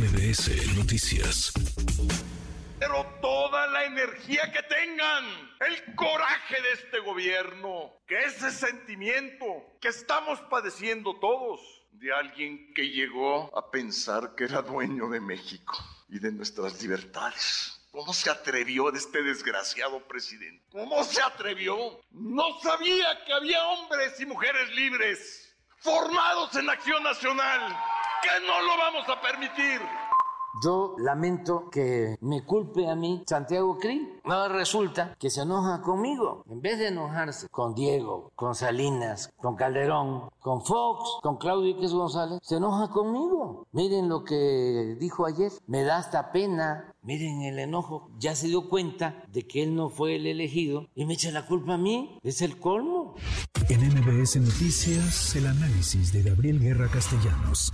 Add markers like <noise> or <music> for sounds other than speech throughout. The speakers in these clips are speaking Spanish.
MBS Noticias. Pero toda la energía que tengan, el coraje de este gobierno, que ese sentimiento que estamos padeciendo todos de alguien que llegó a pensar que era dueño de México y de nuestras libertades. ¿Cómo se atrevió este desgraciado presidente? ¿Cómo se atrevió? No sabía que había hombres y mujeres libres, formados en acción nacional, que no lo vamos a permitir. Yo lamento que me culpe a mí Santiago Krill. No resulta que se enoja conmigo. En vez de enojarse con Diego, con Salinas, con Calderón, con Fox, con Claudio Iquez González, se enoja conmigo. Miren lo que dijo ayer. Me da hasta pena. Miren el enojo. Ya se dio cuenta de que él no fue el elegido y me echa la culpa a mí. Es el colmo. En MBS Noticias, el análisis de Gabriel Guerra Castellanos.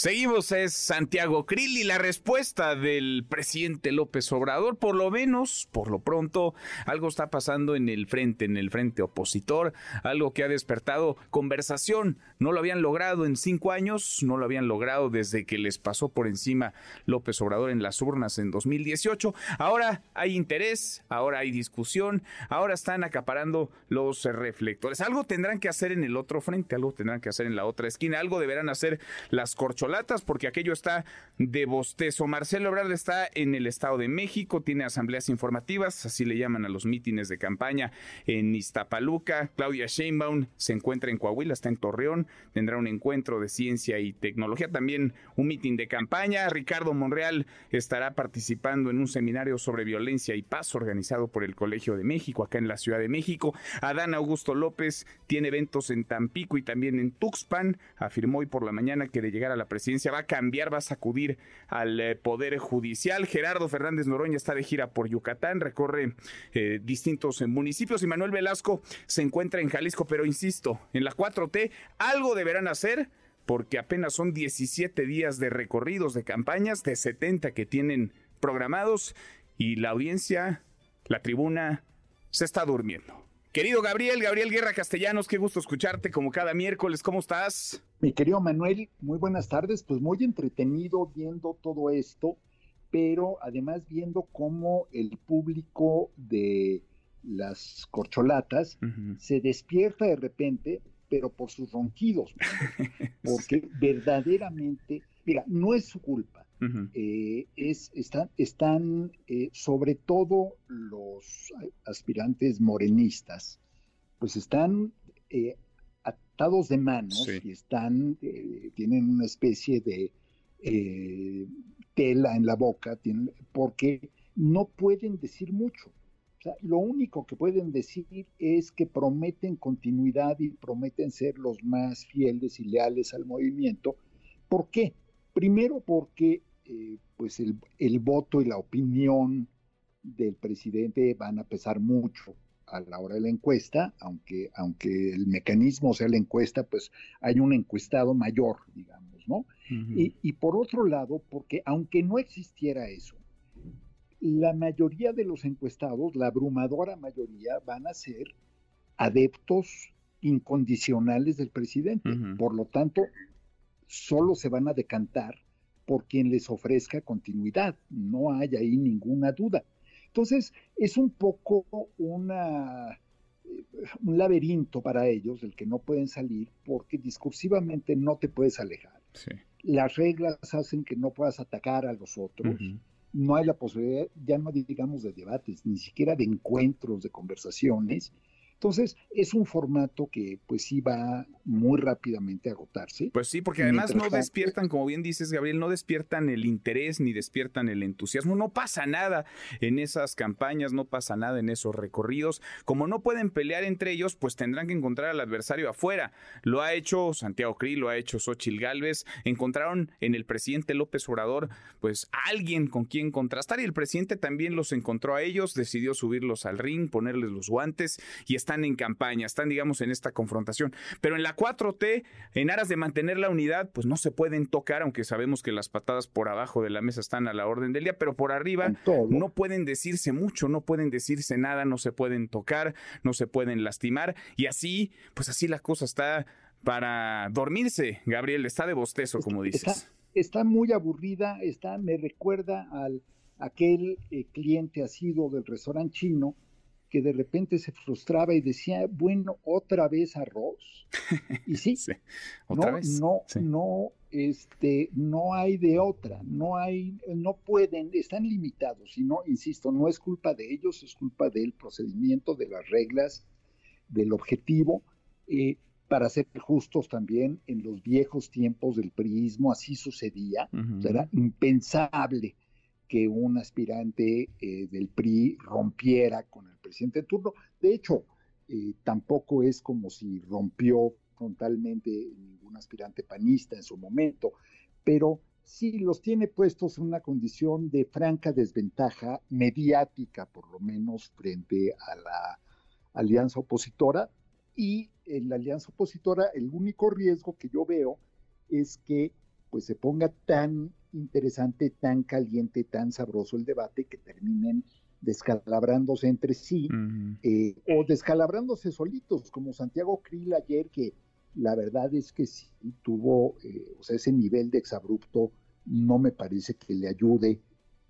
Seguimos, es Santiago Krill y la respuesta del presidente López Obrador, por lo menos, por lo pronto, algo está pasando en el frente, en el frente opositor, algo que ha despertado conversación. No lo habían logrado en cinco años, no lo habían logrado desde que les pasó por encima López Obrador en las urnas en 2018. Ahora hay interés, ahora hay discusión, ahora están acaparando los reflectores. Algo tendrán que hacer en el otro frente, algo tendrán que hacer en la otra esquina, algo deberán hacer las corcholatas porque aquello está de bostezo. Marcelo Ebrard está en el Estado de México, tiene asambleas informativas, así le llaman a los mítines de campaña en Iztapaluca. Claudia Sheinbaum se encuentra en Coahuila, está en Torreón, tendrá un encuentro de ciencia y tecnología, también un mitin de campaña. Ricardo Monreal estará participando en un seminario sobre violencia y paz organizado por el Colegio de México, acá en la Ciudad de México. Adán Augusto López tiene eventos en Tampico y también en Tuxpan. Afirmó hoy por la mañana que de llegar a la presidencia va a cambiar, va a sacudir al eh, Poder Judicial. Gerardo Fernández Noroña está de gira por Yucatán, recorre eh, distintos eh, municipios y Manuel Velasco se encuentra en Jalisco, pero insisto, en la 4T algo deberán hacer porque apenas son 17 días de recorridos de campañas, de 70 que tienen programados y la audiencia, la tribuna, se está durmiendo. Querido Gabriel, Gabriel Guerra Castellanos, qué gusto escucharte como cada miércoles. ¿Cómo estás? Mi querido Manuel, muy buenas tardes. Pues muy entretenido viendo todo esto, pero además viendo cómo el público de las corcholatas se despierta de repente, pero por sus ronquidos, <laughs> porque verdaderamente, mira, no es su culpa eh, es, están, están eh, sobre todo los aspirantes morenistas, pues están eh, atados de manos y están, tienen una especie de tela en la boca, porque no pueden decir mucho. lo único que pueden decir es que prometen continuidad y prometen ser los más fieles y leales al movimiento. ¿Por qué? Primero porque eh, pues el, voto y la opinión del presidente van a pesar mucho a la hora de la encuesta, aunque, aunque el mecanismo sea la encuesta, pues hay un encuestado mayor, digamos, ¿no? y, y, por otro lado, porque aunque no existiera eso, la mayoría de los encuestados, la abrumadora mayoría, van a ser adeptos incondicionales del presidente. Por lo tanto, solo se van a decantar por quien les ofrezca continuidad, no hay ahí ninguna duda. Entonces, es un poco una, eh, un laberinto para ellos del que no pueden salir porque discursivamente no te puedes alejar. Las reglas hacen que no puedas atacar a los otros. No hay la posibilidad, ya no digamos de debates, ni siquiera de encuentros, de conversaciones. Entonces, es un formato que pues sí va muy rápidamente a agotarse. Pues sí, porque además no despiertan, como bien dices, Gabriel, no despiertan el interés ni despiertan el entusiasmo. No pasa nada en esas campañas, no pasa nada en esos recorridos. Como no pueden pelear entre ellos, pues tendrán que encontrar al adversario afuera. Lo ha hecho Santiago Cri, lo ha hecho Xochil Gálvez. Encontraron en el presidente López Obrador, pues alguien con quien contrastar y el presidente también los encontró a ellos, decidió subirlos al ring, ponerles los guantes y está están en campaña, están, digamos, en esta confrontación. Pero en la 4T, en aras de mantener la unidad, pues no se pueden tocar, aunque sabemos que las patadas por abajo de la mesa están a la orden del día, pero por arriba no pueden decirse mucho, no pueden decirse nada, no se pueden tocar, no se pueden lastimar. Y así, pues así la cosa está para dormirse, Gabriel, está de bostezo, como dices. Está, muy aburrida, está, me recuerda al aquel eh, cliente asido del restaurante chino que de repente se frustraba y decía, bueno, otra vez arroz. <laughs> Y sí, ¿Otra no, vez? no, no, este, no hay de otra, no hay, no pueden, están limitados. Y no, insisto, no es culpa de ellos, es culpa del procedimiento, de las reglas, del objetivo. Eh, para ser justos también, en los viejos tiempos del priismo así sucedía, era impensable que un aspirante eh, del PRI rompiera con el presidente en turno. De hecho, eh, tampoco es como si rompió frontalmente ningún aspirante panista en su momento, pero sí los tiene puestos en una condición de franca desventaja mediática, por lo menos frente a la alianza opositora. Y en la alianza opositora el único riesgo que yo veo es que pues se ponga tan interesante, tan caliente, tan sabroso el debate que terminen descalabrándose entre sí eh, o descalabrándose solitos, como Santiago Krill ayer, que la verdad es que sí tuvo, eh, o sea, ese nivel de exabrupto no me parece que le ayude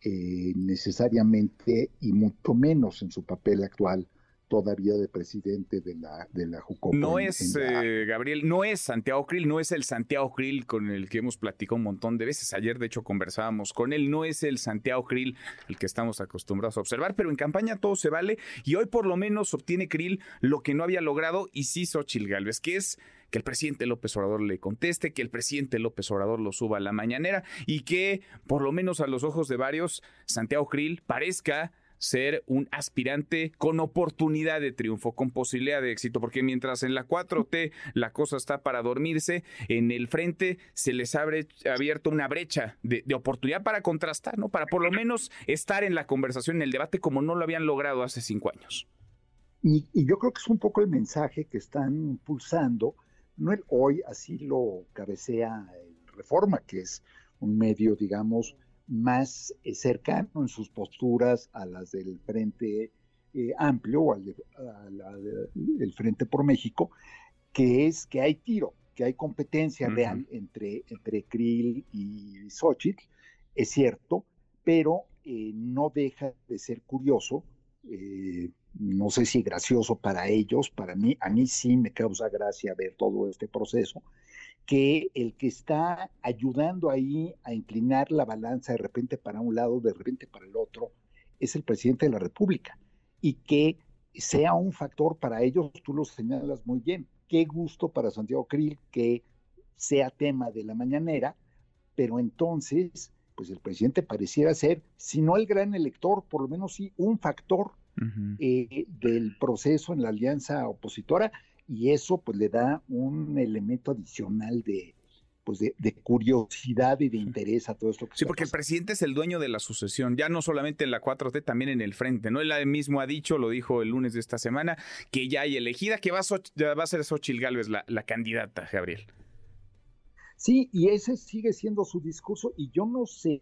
eh, necesariamente y mucho menos en su papel actual todavía de presidente de la, de la Jucopo. No es, eh, Gabriel, no es Santiago Krill, no es el Santiago Krill con el que hemos platicado un montón de veces. Ayer, de hecho, conversábamos con él. No es el Santiago Krill el que estamos acostumbrados a observar, pero en campaña todo se vale y hoy por lo menos obtiene Krill lo que no había logrado y sí Xochil Gálvez, que es que el presidente López Obrador le conteste, que el presidente López Obrador lo suba a la mañanera y que, por lo menos a los ojos de varios, Santiago Krill parezca ser un aspirante con oportunidad de triunfo, con posibilidad de éxito, porque mientras en la 4T la cosa está para dormirse, en el frente se les ha abierto una brecha de, oportunidad para contrastar, ¿no? Para por lo menos estar en la conversación, en el debate, como no lo habían logrado hace cinco años. Y, yo creo que es un poco el mensaje que están impulsando, no el hoy, así lo cabecea Reforma, que es un medio, digamos, más eh, cercano en sus posturas a las del Frente eh, Amplio o al del Frente por México, que es que hay tiro, que hay competencia real entre, entre Krill y Xochitl, es cierto, pero eh, no deja de ser curioso, no sé si gracioso para ellos, para mí, a mí sí me causa gracia ver todo este proceso, que el que está ayudando ahí a inclinar la balanza de repente para un lado, de repente para el otro, es el presidente de la República. Y que sea un factor para ellos, tú lo señalas muy bien. Qué gusto para Santiago Krill que sea tema de la mañanera, pero entonces, pues el presidente pareciera ser, si no el gran elector, por lo menos sí un factor eh, del proceso en la alianza opositora y eso pues le da un elemento adicional de, pues de, curiosidad y de interés a todo esto que Sí, porque el presidente es el dueño de la sucesión, ya no solamente en la 4T, también en el frente, ¿no? Él mismo ha dicho, lo dijo el lunes de esta semana, que ya hay elegida, que va a, va a ser Xochil Gálvez la, la candidata, Gabriel. Sí, y ese sigue siendo su discurso, y yo no sé,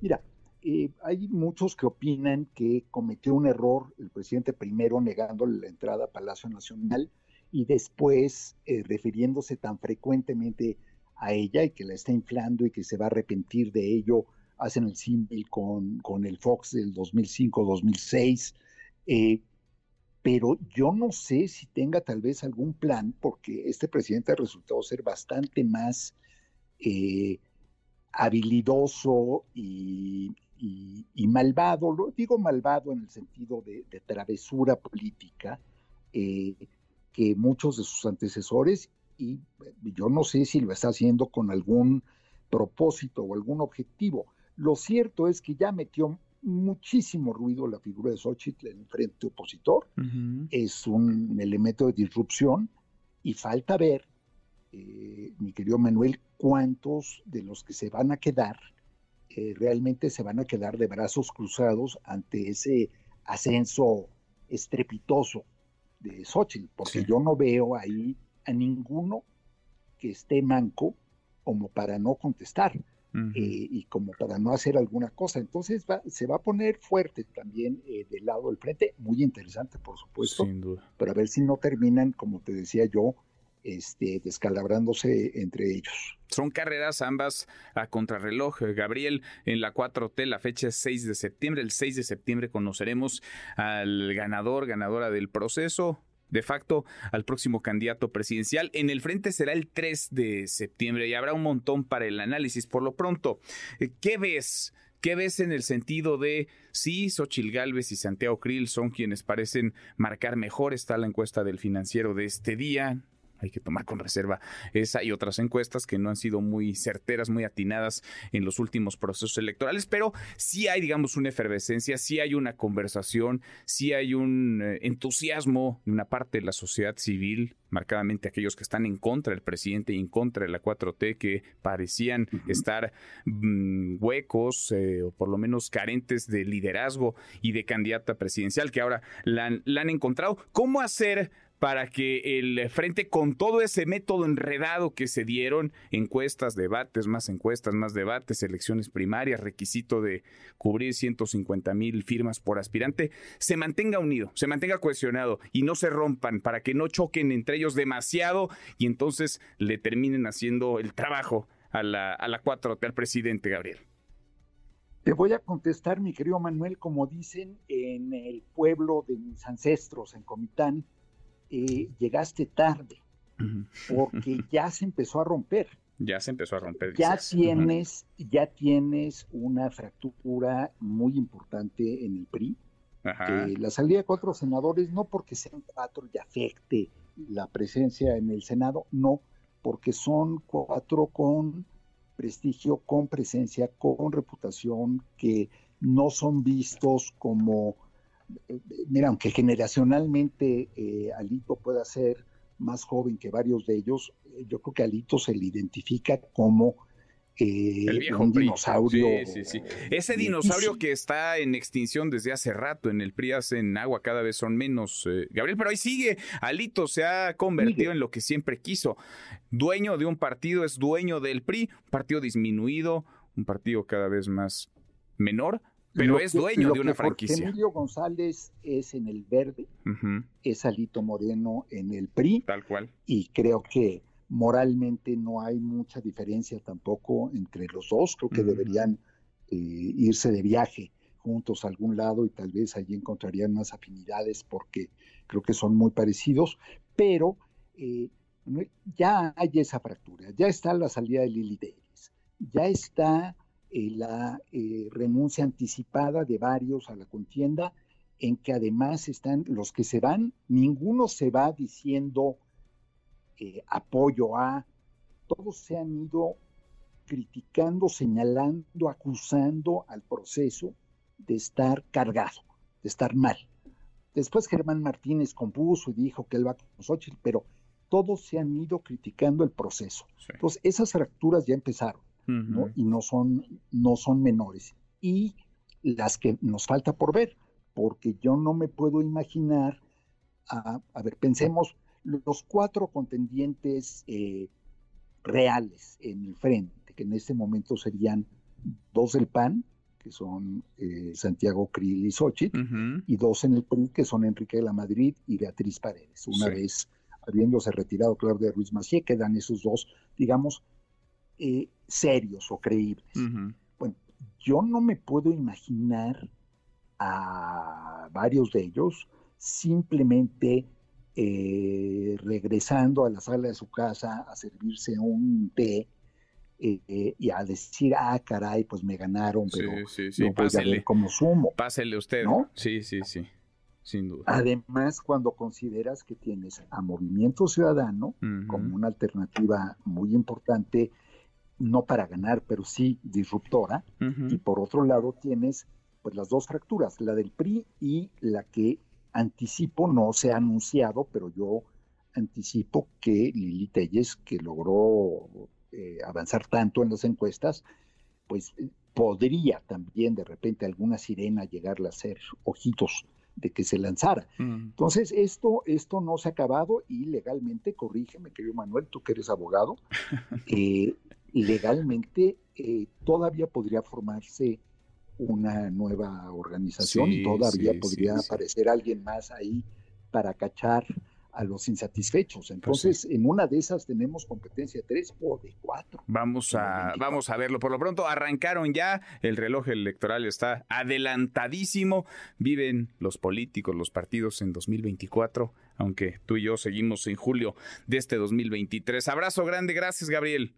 mira, eh, hay muchos que opinan que cometió un error el presidente primero negándole la entrada a Palacio Nacional, y después eh, refiriéndose tan frecuentemente a ella y que la está inflando y que se va a arrepentir de ello, hacen el símil con, con, el Fox del 2005-2006. Eh, pero yo no sé si tenga tal vez algún plan, porque este presidente ha resultado ser bastante más eh, habilidoso y, malvado, lo digo malvado en el sentido de, travesura política, que muchos de sus antecesores y yo no sé si lo está haciendo con algún propósito o algún objetivo. Lo cierto es que ya metió muchísimo ruido la figura de Xochitl en el frente opositor. Es un elemento de disrupción y falta ver, eh, mi querido Manuel, cuántos de los que se van a quedar eh, realmente se van a quedar de brazos cruzados ante ese ascenso estrepitoso de Xochitl, porque yo no veo ahí a ninguno que esté manco como para no contestar eh, y como para no hacer alguna cosa. Entonces se va a poner fuerte también eh, del lado del frente, muy interesante por supuesto, Sin duda. pero a ver si no terminan, como te decía yo, este, descalabrándose entre ellos. Son carreras ambas a contrarreloj. Gabriel, en la 4T la fecha es 6 de septiembre. El 6 de septiembre conoceremos al ganador, ganadora del proceso de facto al próximo candidato presidencial. En el frente será el 3 de septiembre y habrá un montón para el análisis. Por lo pronto, eh, ¿qué ves? ¿Qué ves en el sentido de si Xochil Gálvez y Santiago Krill son quienes parecen marcar mejor? Está la encuesta del financiero de este día hay que tomar con reserva esa y otras encuestas que no han sido muy certeras, muy atinadas en los últimos procesos electorales, pero sí hay, digamos, una efervescencia, sí hay una conversación, sí hay un eh, entusiasmo de una parte de la sociedad civil, marcadamente aquellos que están en contra del presidente y en contra de la 4T, que parecían estar mm, huecos eh, o por lo menos carentes de liderazgo y de candidata presidencial, que ahora la han encontrado. ¿Cómo hacer para que el frente con todo ese método enredado que se dieron, encuestas, debates, más encuestas, más debates, elecciones primarias, requisito de cubrir 150 mil firmas por aspirante, se mantenga unido, se mantenga cohesionado y no se rompan para que no choquen entre ellos demasiado y entonces le terminen haciendo el trabajo a la, a la 4 al presidente Gabriel. Te voy a contestar, mi querido Manuel, como dicen en el pueblo de mis ancestros, en Comitán, eh, llegaste tarde, porque <laughs> ya se empezó a romper. Ya se empezó a romper. Ya tienes, ya tienes una fractura muy importante en el PRI. la salida de cuatro senadores, no porque sean cuatro y afecte la presencia en el Senado, no, porque son cuatro con prestigio, con presencia, con reputación, que no son vistos como mira, aunque generacionalmente eh, Alito pueda ser más joven que varios de ellos, eh, yo creo que Alito se le identifica como eh, un dinosaurio. Sí, sí, sí. Ese dinosaurio que está en extinción desde hace rato en el PRI en agua, cada vez son menos, Gabriel, pero ahí sigue. Alito se ha convertido en lo que siempre quiso. Dueño de un partido, es dueño del PRI, un partido disminuido, un partido cada vez más menor, pero es dueño de una franquicia. Emilio González es en el verde, es Alito Moreno en el PRI. Tal cual. Y creo que moralmente no hay mucha diferencia tampoco entre los dos. Creo que deberían eh, irse de viaje juntos a algún lado y tal vez allí encontrarían más afinidades porque creo que son muy parecidos. Pero eh, ya hay esa fractura, ya está la salida de Lili Davis, ya está eh, la eh, renuncia anticipada de varios a la contienda, en que además están los que se van, ninguno se va diciendo eh, apoyo a, todos se han ido criticando, señalando, acusando al proceso de estar cargado, de estar mal. Después Germán Martínez compuso y dijo que él va con Xochitl, pero todos se han ido criticando el proceso. Entonces, esas fracturas ya empezaron y no son, no son menores. Y las que nos falta por ver, porque yo no me puedo imaginar, a, ver, pensemos los cuatro contendientes eh, reales en el frente, que en este momento serían dos del PAN, que son eh, Santiago Krill y Xochitl, y dos en el PRI, que son Enrique de la Madrid y Beatriz Paredes. Una vez habiéndose retirado Claudia Ruiz Macié, quedan esos dos, digamos, eh, serios o creíbles. Bueno, yo no me puedo imaginar a varios de ellos simplemente eh, regresando a la sala de su casa a servirse un té eh, y a decir, ah, caray, pues me ganaron, pero sí, sí, sí. como sumo. Pásele usted. Sí, sí, sí, sin duda. Además, cuando consideras que tienes a Movimiento Ciudadano como una alternativa muy importante no para ganar, pero sí disruptora. Y por otro lado tienes pues las dos fracturas, la del PRI y la que anticipo, no se ha anunciado, pero yo anticipo que Lili Telles, que logró eh, avanzar tanto en las encuestas, pues eh, podría también de repente alguna sirena llegarle a ser ojitos de que se lanzara. Entonces, esto, esto no se ha acabado y legalmente, corrígeme, querido Manuel, tú que eres abogado, <laughs> eh, legalmente eh, todavía podría formarse una nueva organización y todavía podría aparecer alguien más ahí para cachar a los insatisfechos. Pues Entonces, en una de esas tenemos competencia de tres o de cuatro. Vamos a, vamos a verlo. Por lo pronto, arrancaron ya, el reloj electoral está adelantadísimo. Viven los políticos, los partidos en 2024, aunque tú y yo seguimos en julio de este 2023. Abrazo grande, gracias Gabriel.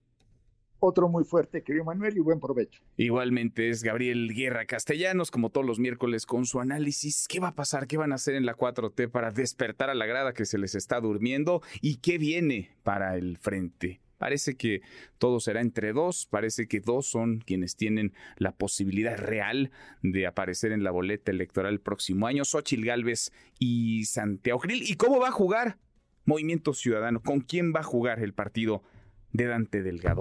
Otro muy fuerte, querido Manuel, y buen provecho. Igualmente es Gabriel Guerra Castellanos, como todos los miércoles, con su análisis. ¿Qué va a pasar? ¿Qué van a hacer en la 4T para despertar a la grada que se les está durmiendo? ¿Y qué viene para el frente? Parece que todo será entre dos, parece que dos son quienes tienen la posibilidad real de aparecer en la boleta electoral el próximo año, Xochil Gálvez y Santiago Grill. ¿Y cómo va a jugar Movimiento Ciudadano? ¿Con quién va a jugar el partido de Dante Delgado?